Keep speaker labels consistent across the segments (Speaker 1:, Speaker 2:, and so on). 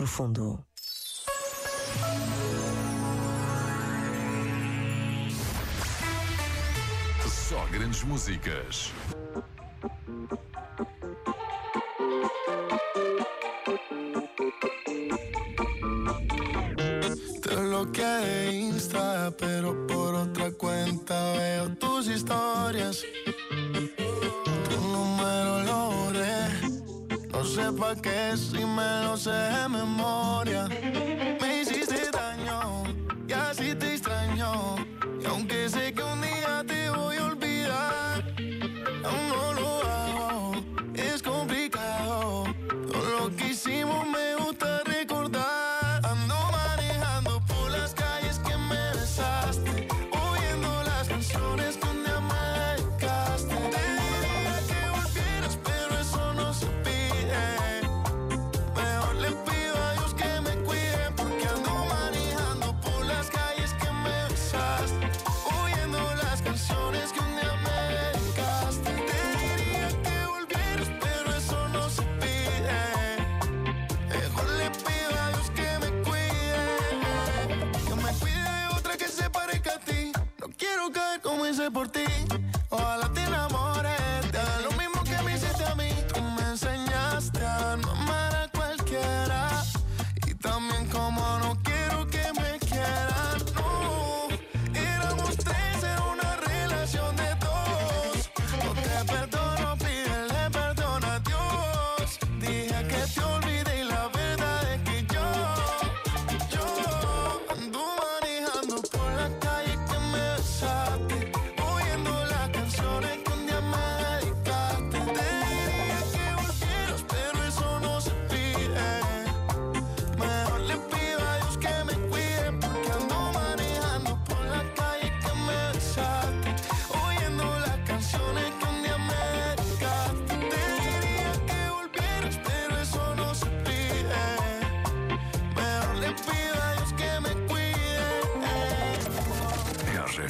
Speaker 1: profundo.
Speaker 2: Só grandes músicas.
Speaker 3: Te bloqueé de Insta, pero por otra cuenta veo tus historias. Sé pa' qué si me lo sé de memoria. Me hiciste daño y así te extraño. Y aunque sé que un día te voy a por ti.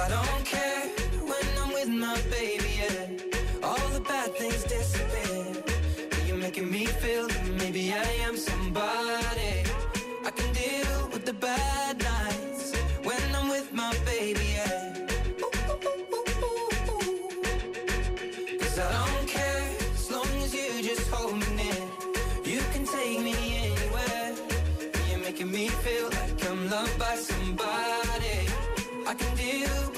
Speaker 4: I don't care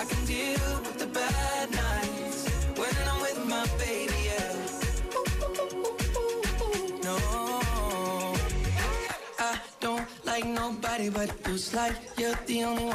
Speaker 4: I can deal with the bad nights when I'm with my baby, yeah. No, I don't like nobody but you. Like you're the only one.